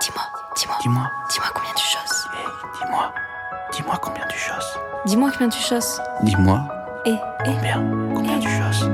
dis-moi, dis-moi, Dis-moi, dis-moi combien tu chosses. hey, dis-moi, dis-moi combien tu chosses. Dis-moi combien tu chosses. Dis-moi Et, et, combien, combien tu chosses.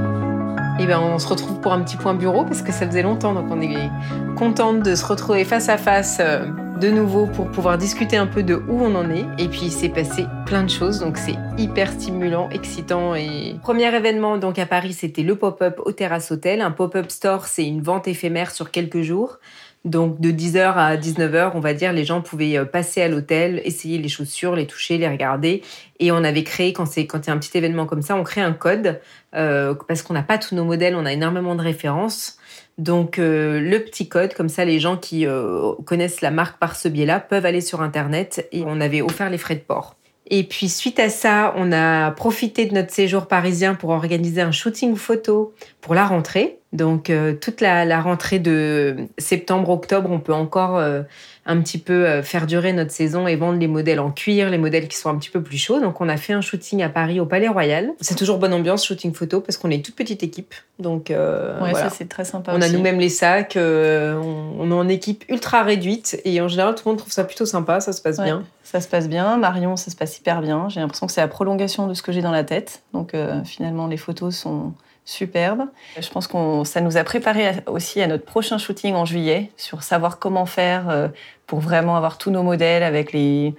Eh ben, on se retrouve pour un petit point bureau parce que ça faisait longtemps, donc on est contente de se retrouver face à face euh, de nouveau pour pouvoir discuter un peu de où on en est. Et puis il s'est passé plein de choses, donc c'est hyper stimulant, excitant. Et premier événement donc à Paris, c'était le pop-up au Terrasse Hôtel. Un pop-up store, c'est une vente éphémère sur quelques jours. Donc de 10h à 19h, on va dire, les gens pouvaient euh, passer à l'hôtel, essayer les chaussures, les toucher, les regarder. Et on avait créé, quand c'est quand il y a un petit événement comme ça, on crée un code euh, parce qu'on n'a pas tous nos modèles, on a énormément de références. Donc euh, le petit code, comme ça, les gens qui euh, connaissent la marque par ce biais-là peuvent aller sur Internet et on avait offert les frais de port. Et puis suite à ça, on a profité de notre séjour parisien pour organiser un shooting photo pour la rentrée. Donc euh, toute la, la rentrée de septembre-octobre, on peut encore euh, un petit peu euh, faire durer notre saison et vendre les modèles en cuir, les modèles qui sont un petit peu plus chauds. Donc on a fait un shooting à Paris au Palais Royal. C'est toujours bonne ambiance shooting photo parce qu'on est une toute petite équipe. Donc Ouais, voilà. ça c'est très sympa. On a nous-mêmes les sacs, on, on est en équipe ultra réduite et en général tout le monde trouve ça plutôt sympa, ça se passe Ouais, bien. Ça se passe bien. Marion, ça se passe hyper bien. J'ai l'impression que c'est la prolongation de ce que j'ai dans la tête. Donc finalement, les photos sont superbes. Je pense que ça nous a préparé aussi à notre prochain shooting en juillet sur savoir comment faire euh, pour vraiment avoir tous nos modèles avec les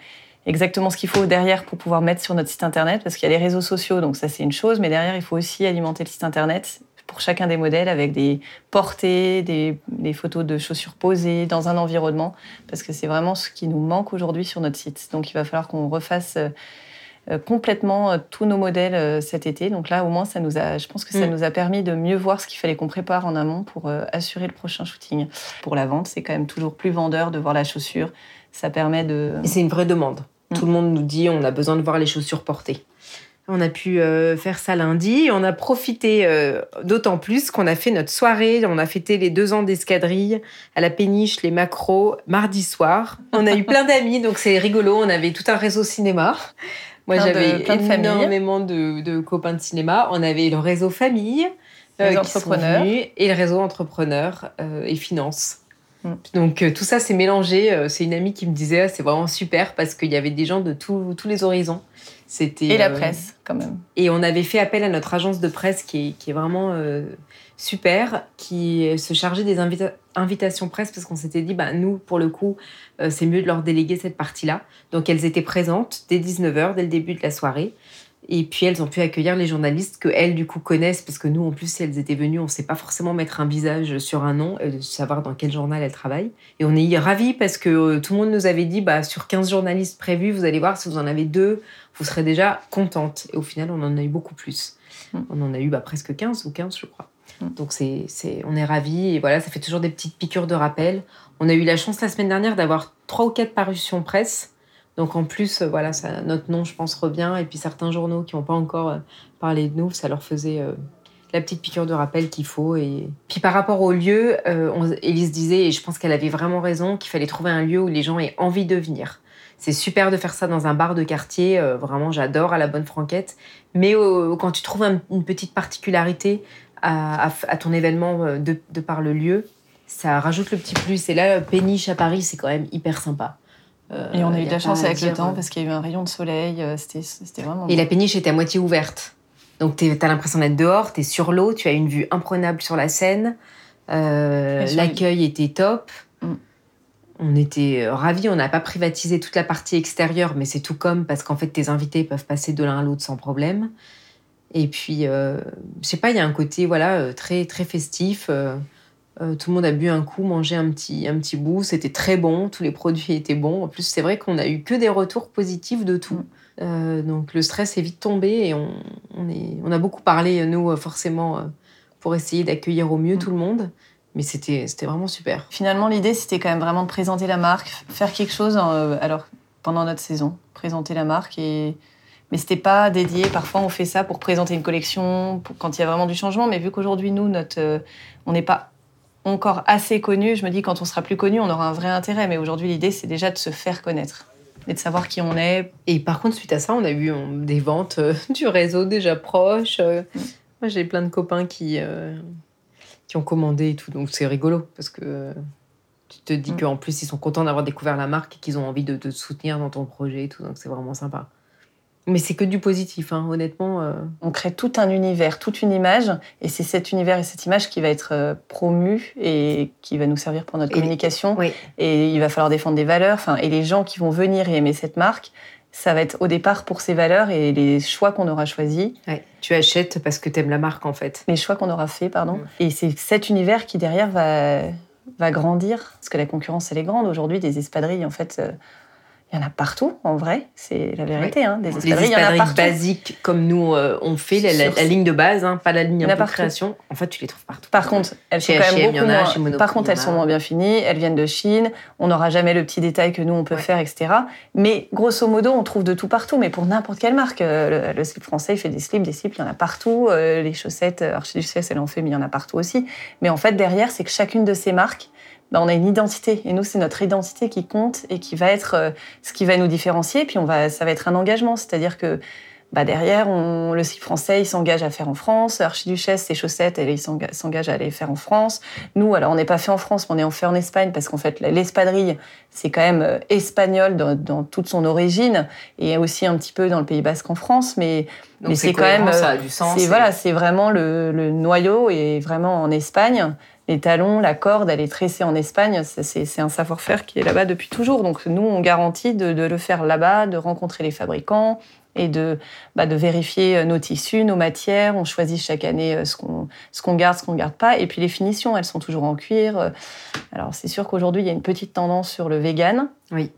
exactement ce qu'il faut derrière pour pouvoir mettre sur notre site internet parce qu'il y a les réseaux sociaux donc ça c'est une chose mais derrière il faut aussi alimenter le site internet pour chacun des modèles avec des portées, des, photos de chaussures posées dans un environnement parce que c'est vraiment ce qui nous manque aujourd'hui sur notre site. Donc il va falloir qu'on refasse euh, complètement euh, tous nos modèles euh, cet été. Donc là, au moins, ça nous a, je pense que ça Mm. nous a permis de mieux voir ce qu'il fallait qu'on prépare en amont pour euh, assurer le prochain shooting. Pour la vente, c'est quand même toujours plus vendeur de voir la chaussure. Ça permet de. Et c'est une vraie demande. Mm. Tout le monde nous dit on a besoin de voir les chaussures portées. On a pu euh, faire ça lundi. On a profité euh, d'autant plus qu'on a fait notre soirée. On a fêté les deux ans d'escadrille à la péniche, les macros, mardi soir. On a eu plein d'amis, donc c'est rigolo. On avait tout un réseau cinéma. Moi, j'avais énormément de, de copains de cinéma. On avait le réseau famille, euh, Les entrepreneurs. venus, et le réseau entrepreneurs euh, et finance. Mm. Donc euh, tout ça s'est mélangé. C'est une amie qui me disait ah, c'est vraiment super parce qu'il y avait des gens de tous les horizons. C'était Et la euh, presse, quand même. Et on avait fait appel à notre agence de presse qui est, qui est vraiment euh, super, qui se chargeait des invita- invitations presse parce qu'on s'était dit bah nous pour le coup euh, c'est mieux de leur déléguer cette partie-là. Donc elles étaient présentes dès 19h, dès le début de la soirée. Et puis elles ont pu accueillir les journalistes que elles du coup connaissent parce que nous en plus si elles étaient venues on ne sait pas forcément mettre un visage sur un nom, euh, savoir dans quel journal elles travaillent. Et on est ravis parce que euh, tout le monde nous avait dit bah sur 15 journalistes prévus vous allez voir si vous en avez deux vous serez déjà contente. Et au final on en a eu beaucoup plus. Mm. On en a eu bah, presque 15 ou 15 je crois. Mm. Donc c'est, c'est, on est ravis et voilà ça fait toujours des petites piqûres de rappel. On a eu la chance la semaine dernière d'avoir trois ou quatre parutions presse. Donc en plus, euh, voilà, notre nom, je pense, revient. Et puis certains journaux qui n'ont pas encore euh, parlé de nous, ça leur faisait euh, la petite piqûre de rappel qu'il faut. Et puis par rapport au lieu, euh, on- Élise disait, et je pense qu'elle avait vraiment raison, qu'il fallait trouver un lieu où les gens aient envie de venir. C'est super de faire ça dans un bar de quartier. vraiment, j'adore à la bonne franquette. Mais quand tu trouves un- une petite particularité à, ton événement de, de par le lieu, ça rajoute le petit plus. Et là, Péniche à Paris, c'est quand même hyper sympa. Euh, Et on a eu y de la chance avec le temps euh, parce qu'il y a eu un rayon de soleil. euh, C'était vraiment. Et la péniche était à moitié ouverte. Donc tu as l'impression d'être dehors, tu es sur l'eau, tu as une vue imprenable sur la Seine. Euh, L'accueil était top. Mm. On était euh, ravis, on n'a pas privatisé toute la partie extérieure, mais c'est tout comme parce qu'en fait tes invités peuvent passer de l'un à l'autre sans problème. Et puis, euh, je sais pas, il y a un côté voilà euh, très très festif. euh, euh, tout le monde a bu un coup, mangé un petit, un petit bout. C'était très bon. Tous les produits étaient bons. En plus, c'est vrai qu'on a eu que des retours positifs de tout. Euh, donc, le stress est vite tombé et on, on, est, on a beaucoup parlé, nous, euh, forcément, pour essayer d'accueillir au mieux Mm. tout le monde. Mais c'était c'était vraiment super. Finalement, l'idée, c'était quand même vraiment de présenter la marque, faire quelque chose euh, alors, pendant notre saison, présenter la marque. Et... Mais c'était pas dédié. Parfois, on fait ça pour présenter une collection, pour... quand il y a vraiment du changement. Mais vu qu'aujourd'hui, nous, notre, euh, on n'est pas encore assez connu, je me dis quand on sera plus connu, on aura un vrai intérêt. Mais aujourd'hui, l'idée, c'est déjà de se faire connaître et de savoir qui on est. Et par contre, suite à ça, on a eu on- des ventes euh, du réseau déjà proches. euh. Mm. Moi, j'ai plein de copains qui, euh, qui ont commandé et tout. Donc, c'est rigolo parce que tu te dis Mm. qu'en plus, ils sont contents d'avoir découvert la marque et qu'ils ont envie de te soutenir dans ton projet et tout. Donc, c'est vraiment sympa. Mais c'est que du positif, hein, honnêtement. euh, On crée tout un univers, toute une image, et c'est cet univers et cette image qui va être euh, promue et qui va nous servir pour notre Et- communication. Oui. Et il va falloir défendre des valeurs. Enfin, et les gens qui vont venir et aimer cette marque, ça va être au départ pour ces valeurs et les choix qu'on aura choisis, Ouais. Tu achètes parce que t'aimes la marque, en fait. les choix qu'on aura faits, pardon. Mm. Et c'est cet univers qui derrière va va grandir, parce que la concurrence elle est grande aujourd'hui. Des espadrilles, en fait, euh, il y en a partout. En vrai, c'est la vérité. Hein. Des Les espadrilles, il y en a basiques, comme nous, euh, on fait, la, la- Sur- la ligne de base, hein, pas la ligne de création. En fait, tu les trouves partout. Par contre, elles sont quand même H&M, beaucoup moins. Monoprix, Par contre, elles sont moins bien finies. Elles viennent de Chine. On n'aura jamais le petit détail que nous on peut Ouais. faire, etc. Mais grosso modo, on trouve de tout partout. Mais pour n'importe quelle marque, Euh, le, le slip français, il fait des slips, des slips, il y en a partout. Euh, les chaussettes, Archiduchesse, elle en fait, mais il y en a partout aussi. Mais en fait, derrière, c'est que chacune de ces marques, bah, on a une identité. Et nous, c'est notre identité qui compte et qui va être euh, ce qui va nous différencier. Puis on va, ça va être un engagement, c'est-à-dire que bah derrière, on, le slip français, il s'engage à faire en France. Archiduchesse, ses chaussettes, elle, il s'engage à les faire en France. Nous, alors, on n'est pas fait en France, mais on est en fait en Espagne parce qu'en fait, l'espadrille, c'est quand même euh, espagnol dans, dans toute son origine et aussi un petit peu dans le Pays Basque en France. Mais, Donc, mais c'est quand même. ça euh, a du sens. c'est et- voilà, c'est vraiment le, le noyau et vraiment en Espagne. Les talons, la corde, elle est tressée en Espagne. C'est- un savoir-faire qui est là-bas depuis toujours. Donc nous, on garantit de, de le faire là-bas, de rencontrer les fabricants et de, bah, de vérifier nos tissus, nos matières. On choisit chaque année euh, ce qu'on garde, ce qu'on ne garde pas. Et puis les finitions, elles sont toujours en cuir. Euh, Alors c'est sûr qu'aujourd'hui, il y a une petite tendance sur le vegan. Oui.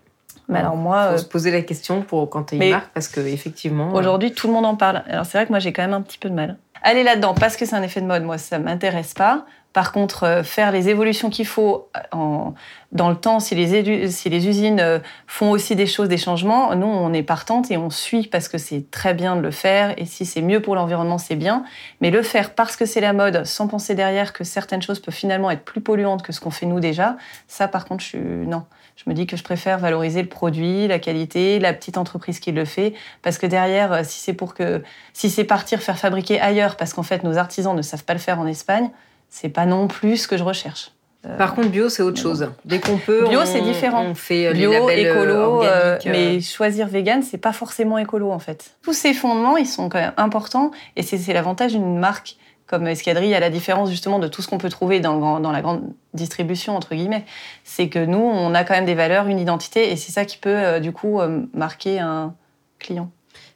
Mais alors moi, faut euh, se poser la question pour quand tu une marque parce que effectivement euh, Aujourd'hui, tout le monde en parle. Alors c'est vrai que moi, j'ai quand même un petit peu de mal. Aller là-dedans parce que c'est un effet de mode, moi, ça m'intéresse pas. Par contre, euh, faire les évolutions qu'il faut en- dans le temps, si les, si les usines euh, font aussi des choses, des changements, nous, on est partante et on suit parce que c'est très bien de le faire. Et si c'est mieux pour l'environnement, c'est bien. Mais le faire parce que c'est la mode, sans penser derrière que certaines choses peuvent finalement être plus polluantes que ce qu'on fait nous déjà, ça, par contre, je suis... Non. Je me dis que je préfère valoriser le produit, la qualité, la petite entreprise qui le fait, parce que derrière, euh, si c'est pour que, si c'est partir faire fabriquer ailleurs, parce qu'en fait nos artisans ne savent pas le faire en Espagne, c'est pas non plus ce que je recherche. Euh, Par contre, bio, c'est autre chose. Dès qu'on peut, Bio, c'est différent. On fait euh, les bio, labels écolo, euh, mais choisir vegan, c'est pas forcément écolo en fait. Tous ces fondements, ils sont quand même importants, et c'est l'avantage d'une marque comme Escadrille, à la différence justement de tout ce qu'on peut trouver dans, le grand- dans la grande distribution entre guillemets, c'est que nous, on a quand même des valeurs, une identité, et c'est ça qui peut euh, du coup euh, marquer un client.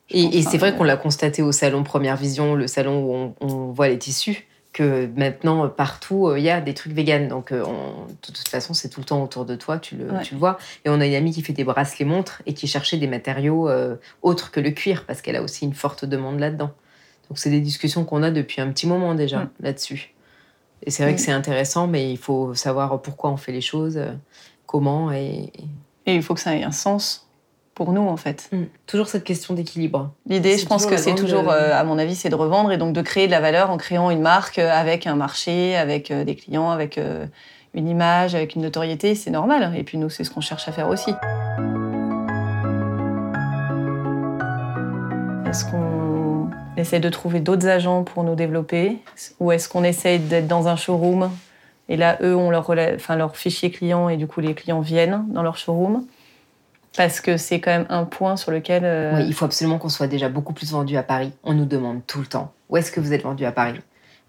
Et, et c'est hein, vrai qu'on l'a constaté au salon Première Vision, le salon où on, on voit les tissus, que maintenant, euh, partout, euh, il y a des trucs véganes. Donc, euh, on- de toute façon, c'est tout le temps autour de toi, tu le, Ouais. tu le vois. Et on a une amie qui fait des bracelets montres et qui cherchait des matériaux euh, autres que le cuir, parce qu'elle a aussi une forte demande là-dedans. Donc, c'est des discussions qu'on a depuis un petit moment déjà là-dessus. Et c'est vrai que c'est intéressant, mais il faut savoir pourquoi on fait les choses, comment, et, Et il faut que ça ait un sens pour nous en fait. et- Mm. toujours cette question d'équilibre. L'idée, je pense que c'est toujours, euh, euh, à mon avis, c'est de revendre et donc de créer de la valeur en créant une marque euh, avec un marché, avec euh, des clients, avec euh, une image, avec une notoriété. C'est normal. Et puis nous, c'est ce qu'on cherche à faire aussi. Est-ce qu'on essaie de trouver d'autres agents pour nous développer? Ou est-ce qu'on essaie d'être dans un showroom? Et là, eux ont leur, rela- enfin, leur fichier client et du coup, les clients viennent dans leur showroom parce que c'est quand même un point sur lequel euh, Oui, il faut absolument qu'on soit déjà beaucoup plus vendu à Paris. On nous demande tout le temps où est-ce que vous êtes vendu à Paris?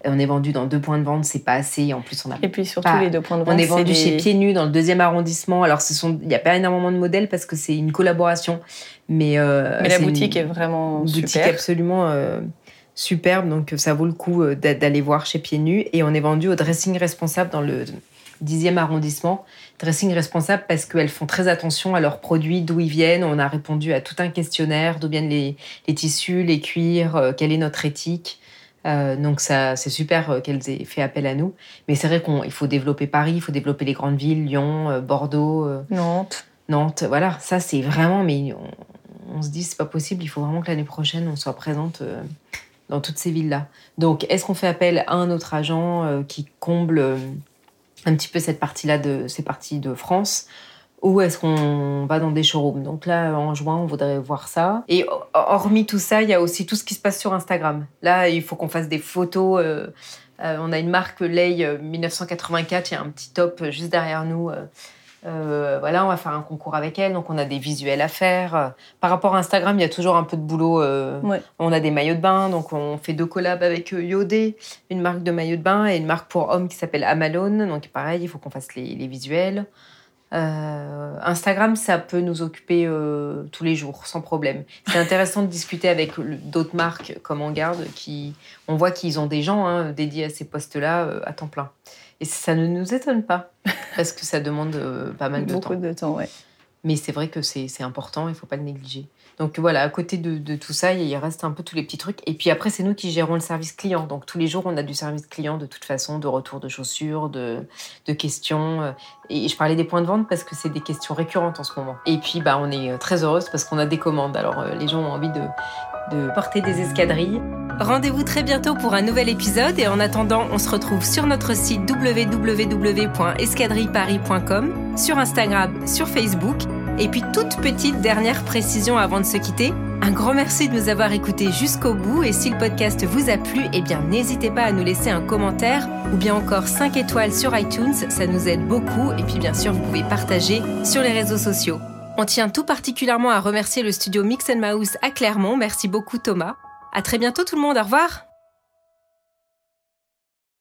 Et On est vendu dans deux points de vente, c'est pas assez. En plus, on a Et puis surtout Pas- les deux points de vente. on est vendu des- chez Pieds Nus dans le deuxième arrondissement. Alors, ce sont, il n'y a pas énormément de modèles parce que c'est une collaboration, mais euh, Mais la boutique une est vraiment boutique super. absolument euh, superbe. Donc, ça vaut le coup d'a- d'aller voir chez Pieds Nus. Et on est vendu au dressing responsable dans le dixième arrondissement. Dressing responsable parce qu'elles font très attention à leurs produits, d'où ils viennent. On a répondu à tout un questionnaire, d'où viennent les, les tissus, les cuirs, euh, quelle est notre éthique. Euh, donc ça, c'est super euh, qu'elles aient fait appel à nous. Mais c'est vrai qu'il faut développer Paris, il faut développer les grandes villes, Lyon, Bordeaux, Nantes. Nantes. Voilà, ça c'est vraiment. Mais on, on se dit c'est pas possible. Il faut vraiment que l'année prochaine on soit présente dans toutes ces villes-là. Donc est-ce qu'on fait appel à un autre agent qui comble un petit peu cette partie-là de ces parties de France ou est-ce qu'on va dans des showrooms? Donc là, en juin, on voudrait voir ça. Et hormis tout ça, il y a aussi tout ce qui se passe sur Instagram. Là, il faut qu'on fasse des photos. Euh, euh, on a une marque Lay 1984, il y a un petit top juste derrière nous. Euh, voilà, on va faire un concours avec elle, donc on a des visuels à faire. Par rapport à Instagram, il y a toujours un peu de boulot. On a des maillots de bain, donc on fait deux collabs avec Yodé, une marque de maillots de bain et une marque pour hommes qui s'appelle Amalone. Donc pareil, il faut qu'on fasse les, les visuels. Euh, Instagram, ça peut nous occuper euh, tous les jours, sans problème. C'est intéressant de discuter avec d'autres marques comme En Garde, qui, on voit qu'ils ont des gens hein, dédiés à ces postes-là euh, à temps plein. Et ça ne nous étonne pas, parce que ça demande pas mal de temps. Beaucoup de temps, ouais. Mais c'est vrai que c'est important, il ne faut pas le négliger. Donc voilà, à côté de, tout ça, il reste un peu tous les petits trucs. Et puis après, c'est nous qui gérons le service client. Donc tous les jours, on a du service client de toute façon, de retour de chaussures, de, questions. Et je parlais des points de vente parce que c'est des questions récurrentes en ce moment. Et puis, bah, on est très heureuse parce qu'on a des commandes. Alors euh, les gens ont envie de, de porter des escadrilles. Rendez-vous très bientôt pour un nouvel épisode et en attendant, on se retrouve sur notre site www.escadrilleparis.com, sur Instagram, sur Facebook et puis toute petite dernière précision avant de se quitter, un grand merci de nous avoir écoutés jusqu'au bout et si le podcast vous a plu, eh bien n'hésitez pas à nous laisser un commentaire ou bien encore 5 étoiles sur iTunes, ça nous aide beaucoup et puis bien sûr vous pouvez partager sur les réseaux sociaux. On tient tout particulièrement à remercier le studio Mix Mouse à Clermont, merci beaucoup Thomas. À très bientôt tout le monde, au revoir